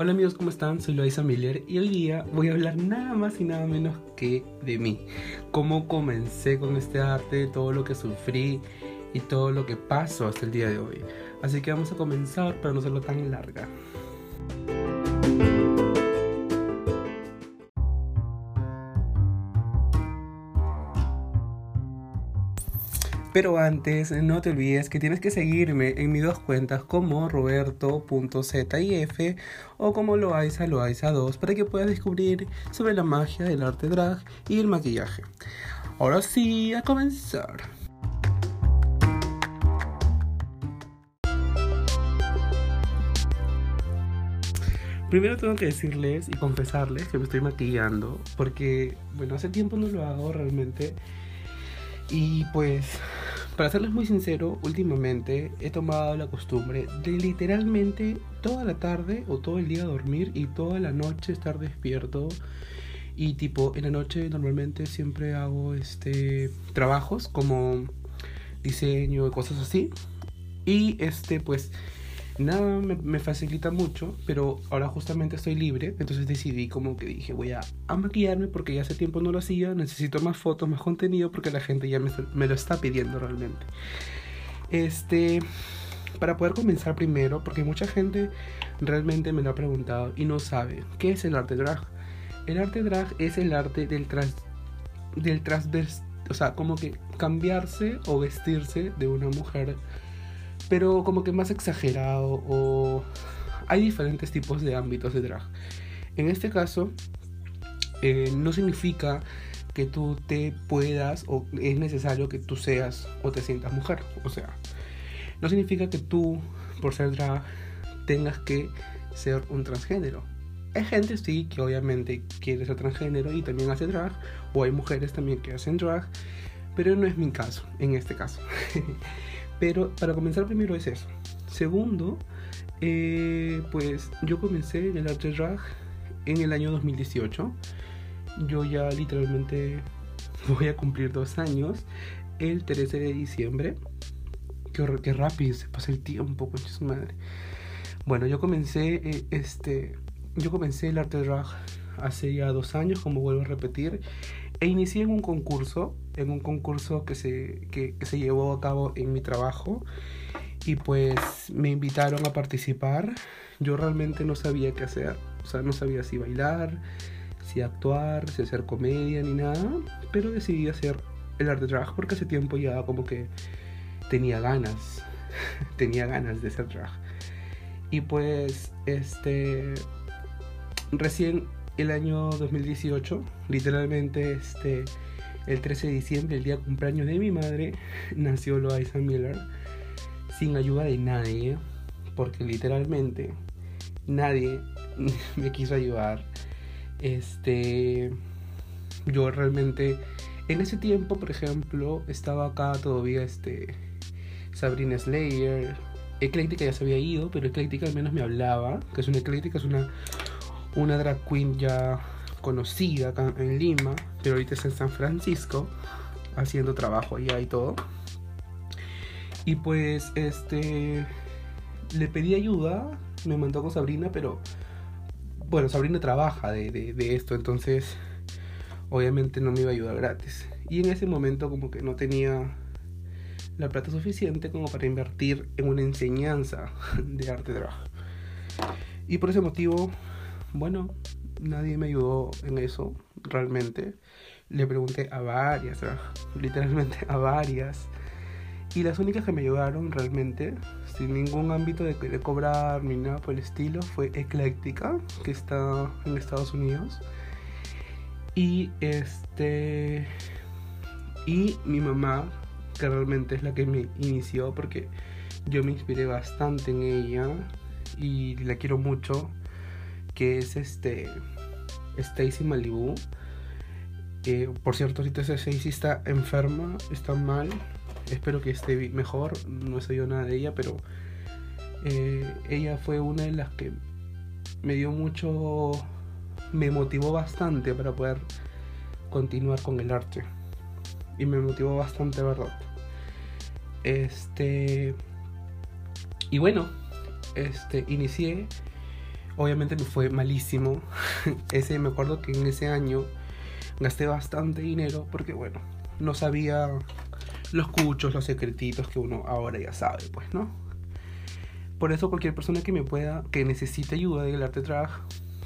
Hola amigos, ¿cómo están? Soy Loisa Miller y hoy día voy a hablar nada más y nada menos que de mí. Cómo comencé con este arte, todo lo que sufrí y todo lo que pasó hasta el día de hoy. Así que vamos a comenzar para no hacerlo tan larga. Pero antes, no te olvides que tienes que seguirme en mis dos cuentas como roberto.zif o como loaiza loaiza2 para que puedas descubrir sobre la magia del arte drag y el maquillaje. Ahora sí, a comenzar. Primero tengo que decirles y confesarles que me estoy maquillando porque, bueno, hace tiempo no lo hago realmente. Y pues para serles muy sincero, últimamente he tomado la costumbre de literalmente toda la tarde o todo el día dormir y toda la noche estar despierto. Y tipo, en la noche normalmente siempre hago este trabajos como diseño y cosas así. Y este pues nada me, facilita mucho, pero ahora justamente estoy libre, entonces decidí como que dije, voy a, maquillarme porque ya hace tiempo no lo hacía, necesito más fotos, más contenido porque la gente ya me, lo está pidiendo realmente. Este, para poder comenzar primero, porque mucha gente realmente me lo ha preguntado y no sabe, ¿qué es el arte drag? El arte drag es el arte del tras, del transvers, o sea, como que cambiarse o vestirse de una mujer pero como que más exagerado o hay diferentes tipos de ámbitos de drag. En este caso, eh, no significa que tú te puedas o es necesario que tú seas o te sientas mujer. O sea, no significa que tú, por ser drag, tengas que ser un transgénero. Hay gente, sí, que obviamente quiere ser transgénero y también hace drag, o hay mujeres también que hacen drag, pero no es mi caso, en este caso. Pero para comenzar primero es eso. Segundo, eh, pues yo comencé en el arte drag en el año 2018. Yo ya literalmente voy a cumplir dos años el 13 de diciembre. Qué, rápido se pasa el tiempo, con su madre. Bueno, yo comencé eh, este, yo comencé el arte drag hace ya dos años, como vuelvo a repetir, e inicié en un concurso, en un concurso que se, que, se llevó a cabo en mi trabajo y pues me invitaron a participar. Yo realmente no sabía qué hacer, o sea, no sabía si bailar, si actuar, si hacer comedia ni nada, pero decidí hacer el arte drag porque hace tiempo ya como que tenía ganas, tenía ganas de ser drag. Y pues este recién el año 2018, literalmente este, el 13 de diciembre, el día cumpleaños de mi madre, nació Loaiza Miller sin ayuda de nadie, porque literalmente nadie me quiso ayudar. Este, yo realmente, en ese tiempo, por ejemplo, estaba acá todavía este, Sabrina Slayer. Ecléctica ya se había ido, pero Ecléctica al menos me hablaba, que es una Ecléctica, es una una drag queen ya conocida acá en Lima, pero ahorita está en San Francisco haciendo trabajo allá y todo. Y pues este le pedí ayuda, me mandó con Sabrina, pero bueno, Sabrina trabaja de, de, esto, entonces obviamente no me iba a ayudar gratis. Y en ese momento como que no tenía la plata suficiente como para invertir en una enseñanza de arte drag. Y por ese motivo bueno, nadie me ayudó en eso, realmente. Le pregunté a varias, literalmente a varias. Y las únicas que me ayudaron realmente, sin ningún ámbito de, de cobrar ni nada por el estilo, fue Ecléctica, que está en Estados Unidos. Y este. Y mi mamá, que realmente es la que me inició, porque yo me inspiré bastante en ella y la quiero mucho que es este Stacy Malibu. que por cierto, ahorita Stacy está enferma, está mal. Espero que esté mejor. No sé yo nada de ella, pero eh, ella fue una de las que me dio mucho, me motivó bastante para poder continuar con el arte. Y me motivó bastante, ¿verdad? Este. Y bueno, este, inicié Obviamente me fue malísimo. ese, me acuerdo que en ese año gasté bastante dinero porque, bueno, no sabía los cuchos, los secretitos que uno ahora ya sabe, pues, ¿no? Por eso cualquier persona que me pueda, que necesite ayuda del arte drag,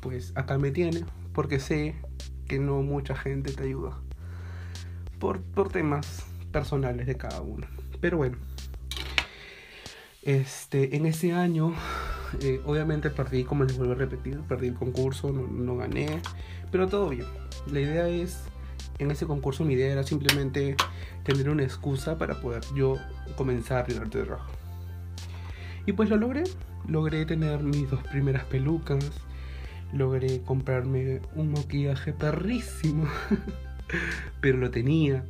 pues acá me tiene, porque sé que no mucha gente te ayuda. Por, por temas personales de cada uno. Pero bueno. Este, en ese año, eh, obviamente perdí, como les vuelvo a repetir, perdí el concurso, no, gané, pero todo bien. La idea es, en ese concurso mi idea era simplemente tener una excusa para poder yo comenzar el arte de rojo. Y pues lo logré, logré tener mis dos primeras pelucas, logré comprarme un maquillaje perrísimo, pero lo tenía.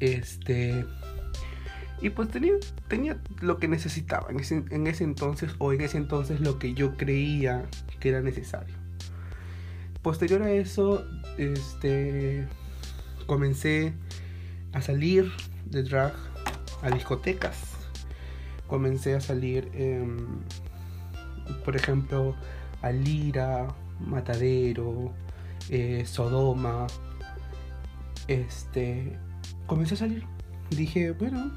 Este, y pues tenía, tenía lo que necesitaba en ese, en ese entonces o en ese entonces lo que yo creía que era necesario. Posterior a eso, este, comencé a salir de drag a discotecas. Comencé a salir, por ejemplo, a Lira, Matadero, eh, Sodoma. Este, comencé a salir. Dije, bueno,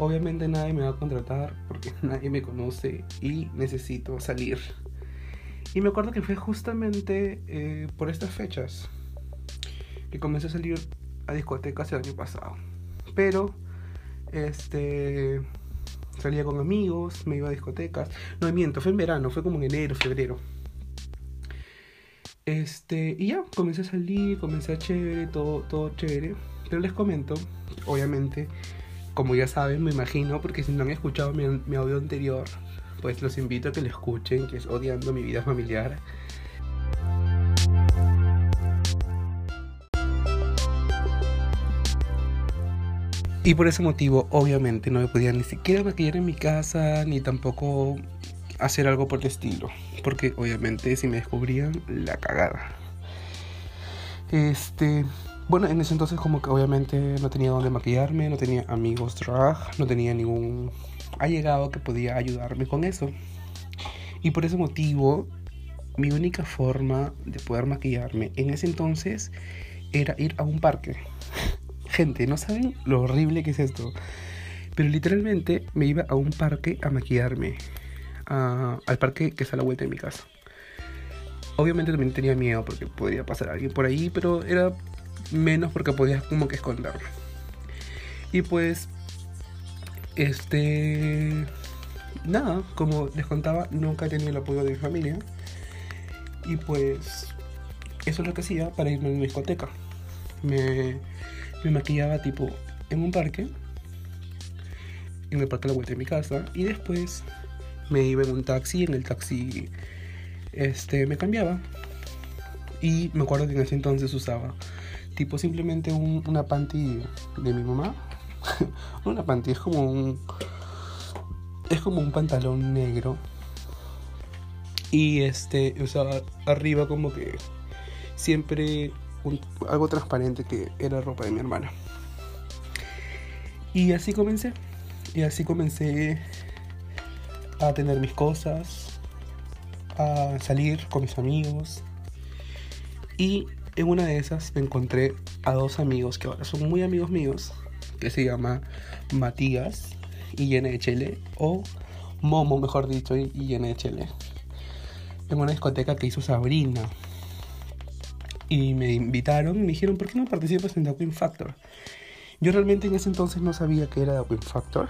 Obviamente nadie me va a contratar porque nadie me conoce y necesito salir. Y me acuerdo que fue justamente eh, por estas fechas que comencé a salir a discotecas el año pasado. Pero, este, salía con amigos, me iba a discotecas. No, miento, fue en verano, fue como en enero, febrero. Este, y ya, comencé a salir, comencé a chévere, todo, todo chévere. Pero les comento, obviamente, como ya saben, me imagino, porque si no han escuchado mi, audio anterior, pues los invito a que lo escuchen, que es Odiando mi vida familiar. Y por ese motivo, obviamente, no me podía ni siquiera maquillar en mi casa, ni tampoco hacer algo por el estilo. Porque obviamente si me descubrían, la cagada. Este, bueno, en ese entonces como que obviamente no tenía dónde maquillarme, no tenía amigos drag, no tenía ningún allegado que podía ayudarme con eso. Y por ese motivo, mi única forma de poder maquillarme en ese entonces era ir a un parque. Gente, no saben lo horrible que es esto. Pero literalmente me iba a un parque a maquillarme. al parque que está a la vuelta de mi casa. Obviamente también tenía miedo porque podría pasar alguien por ahí, pero era menos porque podías como que esconderlo. Y pues, este, nada, como les contaba, nunca he tenido el apoyo de mi familia. Y pues, eso es lo que hacía para irme a una discoteca. Me, me maquillaba tipo en un parque, en el parque de la vuelta de mi casa, y después me iba en un taxi, en el taxi este, me cambiaba. Y me acuerdo que en ese entonces usaba tipo simplemente una panty de mi mamá. una panty es como un. Es como un pantalón negro. Y este, usaba arriba como que siempre algo transparente que era ropa de mi hermana. Y así comencé. Y así comencé a tener mis cosas, a salir con mis amigos. Y en una de esas me encontré a dos amigos que ahora son muy amigos míos, que se llama Matías y Chele o Momo, mejor dicho, y Chele en una discoteca que hizo Sabrina. Y me invitaron y me dijeron, ¿por qué no participas en The Queen Factor? Yo realmente en ese entonces no sabía que era The Queen Factor.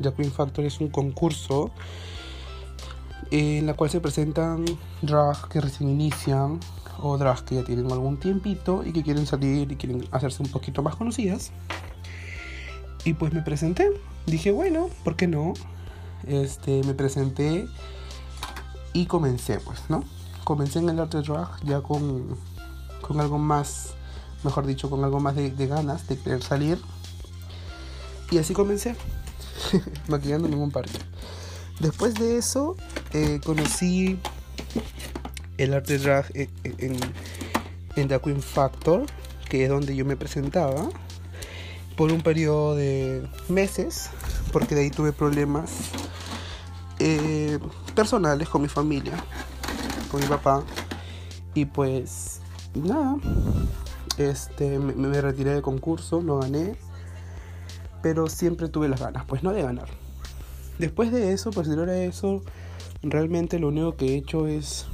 The Queen Factor es un concurso en la cual se presentan drags que recién inician o drags que ya tienen algún tiempito y que quieren salir y quieren hacerse un poquito más conocidas. Y pues me presenté. Dije, bueno, ¿por qué no? Este, me presenté y comencé, pues, ¿no? Comencé en el arte drag ya con, con algo más, mejor dicho, con algo más de, ganas de querer salir. Y así comencé, maquillando un parque. Después de eso, eh, conocí el arte drag en, en, The Queen Factor, que es donde yo me presentaba, por un periodo de meses, porque de ahí tuve problemas eh, personales con mi familia, con mi papá. Y pues nada, este, me, me retiré del concurso, lo gané, pero siempre tuve las ganas, pues no de ganar. Después de eso, posterior a eso, realmente lo único que he hecho es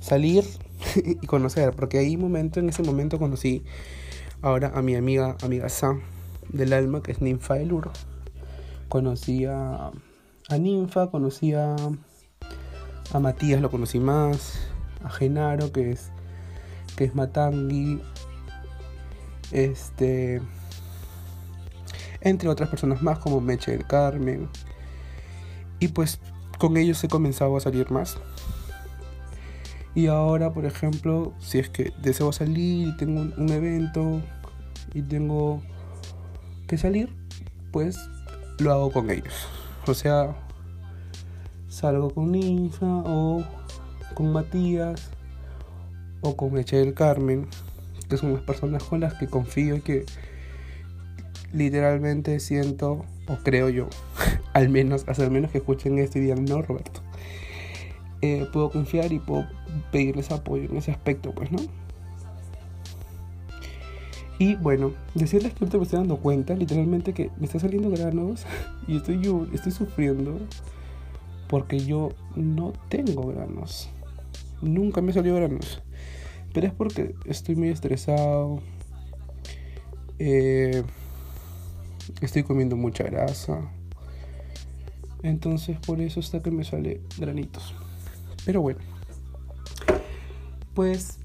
salir y conocer, porque ahí momento, en ese momento conocí ahora a mi amiga, amiga Sam del alma, que es Ninfa del Uro. Conocí a, a Ninfa, conocí a, a Matías, lo conocí más, a Genaro, que es, que es Matangi, este, entre otras personas más como Meche del Carmen. Y pues con ellos he comenzado a salir más. Y ahora, por ejemplo, si es que deseo salir y tengo un, evento y tengo que salir, pues lo hago con ellos. O sea, salgo con Ninfa o con Matías o con Eche del Carmen, que son las personas con las que confío y que literalmente siento, o creo yo, al menos, hasta al menos que escuchen esto y digan, no, Roberto, eh, puedo confiar y puedo pedirles apoyo en ese aspecto, pues, ¿no? Y bueno, decirles que ahorita me estoy dando cuenta, literalmente, que me están saliendo granos y estoy, yo, estoy sufriendo porque yo no tengo granos. Nunca me salió granos. Pero es porque estoy muy estresado. Eh, estoy comiendo mucha grasa. Entonces por eso está que me sale granitos. Pero bueno. Pues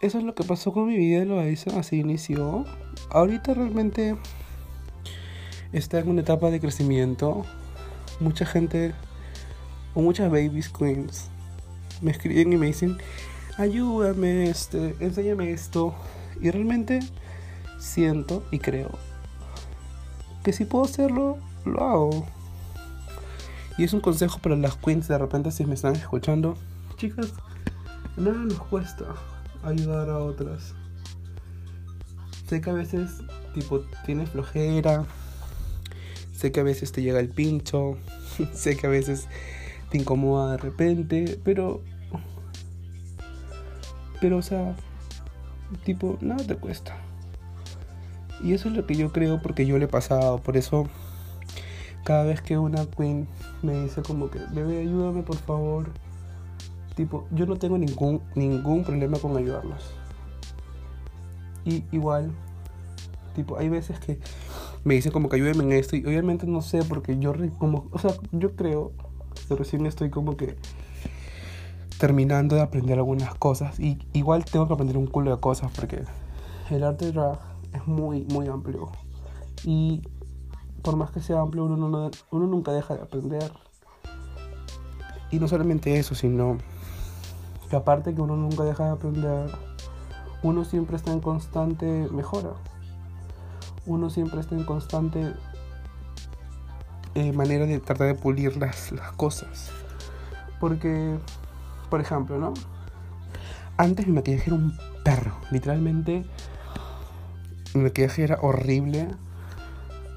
eso es lo que pasó con mi vida de Loaiza. Así inició. Ahorita realmente está en una etapa de crecimiento. Mucha gente o muchas babies queens me escriben y me dicen ayúdame, este, enséñame esto. Y realmente siento y creo que si puedo hacerlo, lo hago. Y es un consejo para las queens de repente si me están escuchando. Chicas, nada nos cuesta ayudar a otras. Sé que a veces, tipo, tienes flojera. Sé que a veces te llega el pincho. sé que a veces te incomoda de repente. Pero pero, o sea, tipo, nada te cuesta. Y eso es lo que yo creo porque yo le he pasado. Por eso, cada vez que una queen me dice como que, bebé, ayúdame por favor. Tipo, yo no tengo ningún, ningún problema con ayudarlos. Y igual, tipo, hay veces que me dicen como que ayúdame en esto. Y obviamente no sé porque yo como, o sea, yo creo que recién estoy como que terminando de aprender algunas cosas. Y igual tengo que aprender un culo de cosas porque el arte drag es muy, muy amplio. Y por más que sea amplio, uno, no, uno nunca deja de aprender. Y no solamente eso, sino que aparte que uno nunca deja de aprender, uno siempre está en constante mejora. Uno siempre está en constante eh, manera de tratar de pulir las, las cosas. Porque por ejemplo, ¿no? Antes mi maquillaje era un perro. Literalmente, mi maquillaje era horrible.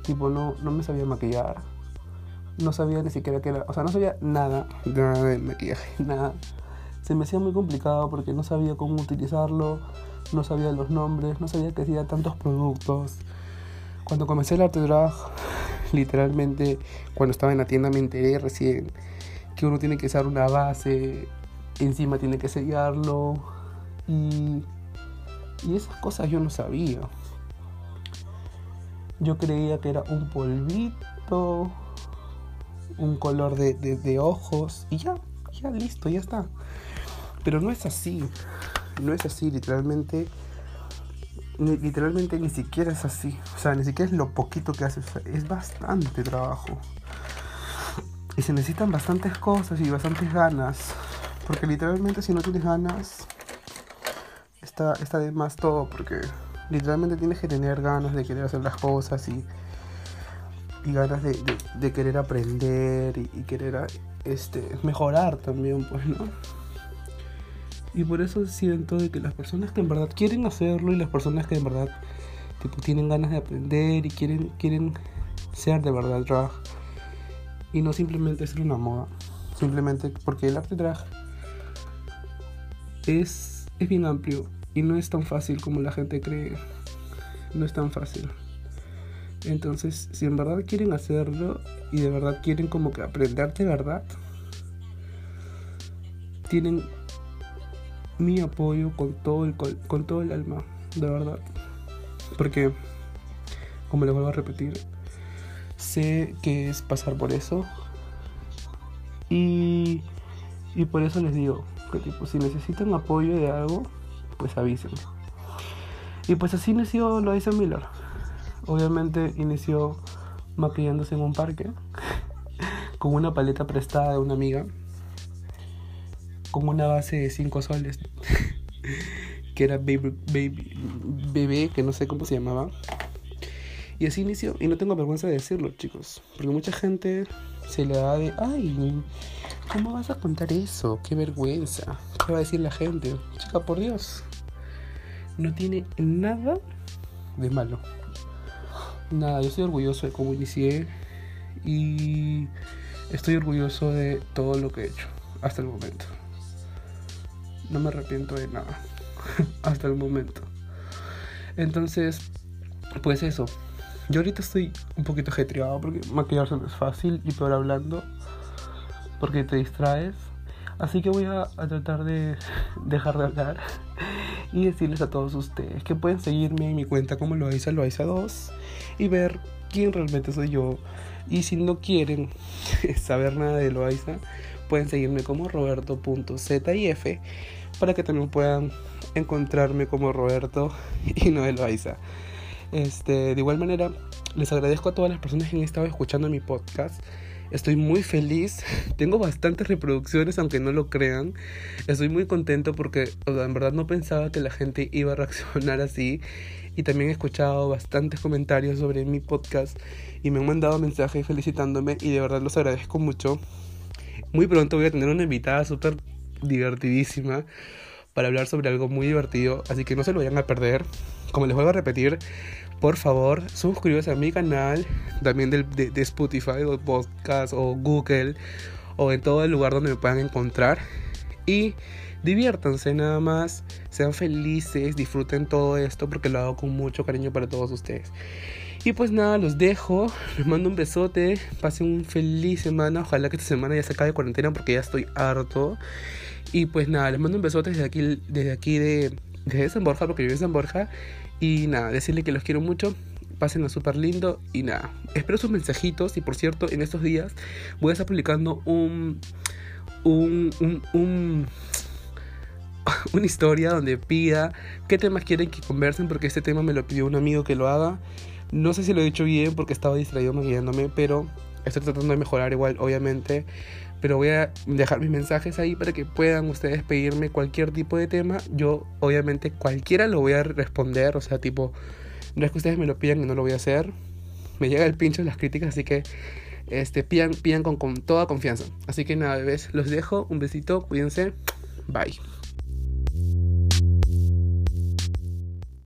Tipo, no, no me sabía maquillar. No sabía ni siquiera qué era. O sea, no sabía nada, nada de maquillaje, nada. Se me hacía muy complicado porque no sabía cómo utilizarlo, no sabía los nombres, no sabía que hacía tantos productos. Cuando comencé el arte drag, literalmente, cuando estaba en la tienda me enteré recién que uno tiene que usar una base encima tiene que sellarlo y, y esas cosas yo no sabía. Yo creía que era un polvito, un color de, de, ojos y ya, ya listo, ya está. Pero no es así, no es así, literalmente, literalmente ni siquiera es así. O sea, ni siquiera es lo poquito que haces, es bastante trabajo. Y se necesitan bastantes cosas y bastantes ganas. Porque literalmente si no tienes ganas, está, está de más todo. Porque literalmente tienes que tener ganas de querer hacer las cosas y, y ganas de, querer aprender y, querer este, mejorar también, pues, ¿no? Y por eso siento de que las personas que en verdad quieren hacerlo y las personas que en verdad tienen ganas de aprender y quieren, quieren ser de verdad drag, y no simplemente ser una moda. Simplemente porque el arte drag es, es bien amplio y no es tan fácil como la gente cree. No es tan fácil. Entonces, si en verdad quieren hacerlo y de verdad quieren como que aprender de verdad, tienen mi apoyo con todo el, con todo el alma, de verdad. Porque, como les vuelvo a repetir, sé que es pasar por eso. Y, y por eso les digo que tipo, si necesitan apoyo de algo, pues avísenme. Y pues así inició Loisa Miller. Obviamente inició maquillándose en un parque con una paleta prestada de una amiga con una base de 5 soles que era baby, baby, bebé, que no sé cómo se llamaba. Y así inició, y no tengo vergüenza de decirlo, chicos, porque mucha gente se le da de, ay, ¿cómo vas a contar eso? Qué vergüenza. ¿Qué va a decir la gente? Chica, por Dios. No tiene nada de malo. Nada, yo estoy orgulloso de cómo inicié y estoy orgulloso de todo lo que he hecho hasta el momento. No me arrepiento de nada hasta el momento. Entonces, pues eso. Yo ahorita estoy un poquito ajetreado porque maquillarse no es fácil y peor hablando porque te distraes. Así que voy a, tratar de dejar de hablar y decirles a todos ustedes que pueden seguirme en mi cuenta como Loaiza Loaiza2 y ver quién realmente soy yo. Y si no quieren saber nada de Loaiza, pueden seguirme como roberto.zif para que también puedan encontrarme como Roberto y no Loaiza. Este, de igual manera, les agradezco a todas las personas que han estado escuchando mi podcast. Estoy muy feliz. Tengo bastantes reproducciones, aunque no lo crean. Estoy muy contento porque en verdad no pensaba que la gente iba a reaccionar así. Y también he escuchado bastantes comentarios sobre mi podcast y me han mandado mensajes felicitándome y de verdad los agradezco mucho. Muy pronto voy a tener una invitada súper divertidísima para hablar sobre algo muy divertido, así que no se lo vayan a perder. Como les vuelvo a repetir, por favor, suscríbanse a mi canal, también de, de, Spotify o podcast o Google o en todo el lugar donde me puedan encontrar. Y diviértanse nada más, sean felices, disfruten todo esto porque lo hago con mucho cariño para todos ustedes. Y pues nada, los dejo, les mando un besote, pasen un feliz semana, ojalá que esta semana ya se acabe cuarentena porque ya estoy harto. Y pues nada, les mando un besote desde aquí, desde aquí de, desde San Borja, porque vivo en San Borja. Y nada, decirle que los quiero mucho. Pásenlo súper lindo. Y nada, espero sus mensajitos. Y por cierto, en estos días voy a estar publicando un. Un. Un. un una historia donde pida qué temas quieren que conversen, porque este tema me lo pidió un amigo que lo haga. No sé si lo he dicho bien porque estaba distraído maquillándome, pero estoy tratando de mejorar igual, obviamente. Pero voy a dejar mis mensajes ahí para que puedan ustedes pedirme cualquier tipo de tema. Yo, obviamente, cualquiera lo voy a responder. O sea, tipo, no es que ustedes me lo pidan y no lo voy a hacer. Me llega el pincho las críticas, así que este, pidan, pidan con, con toda confianza. Así que nada, bebés, los dejo. Un besito, cuídense. Bye.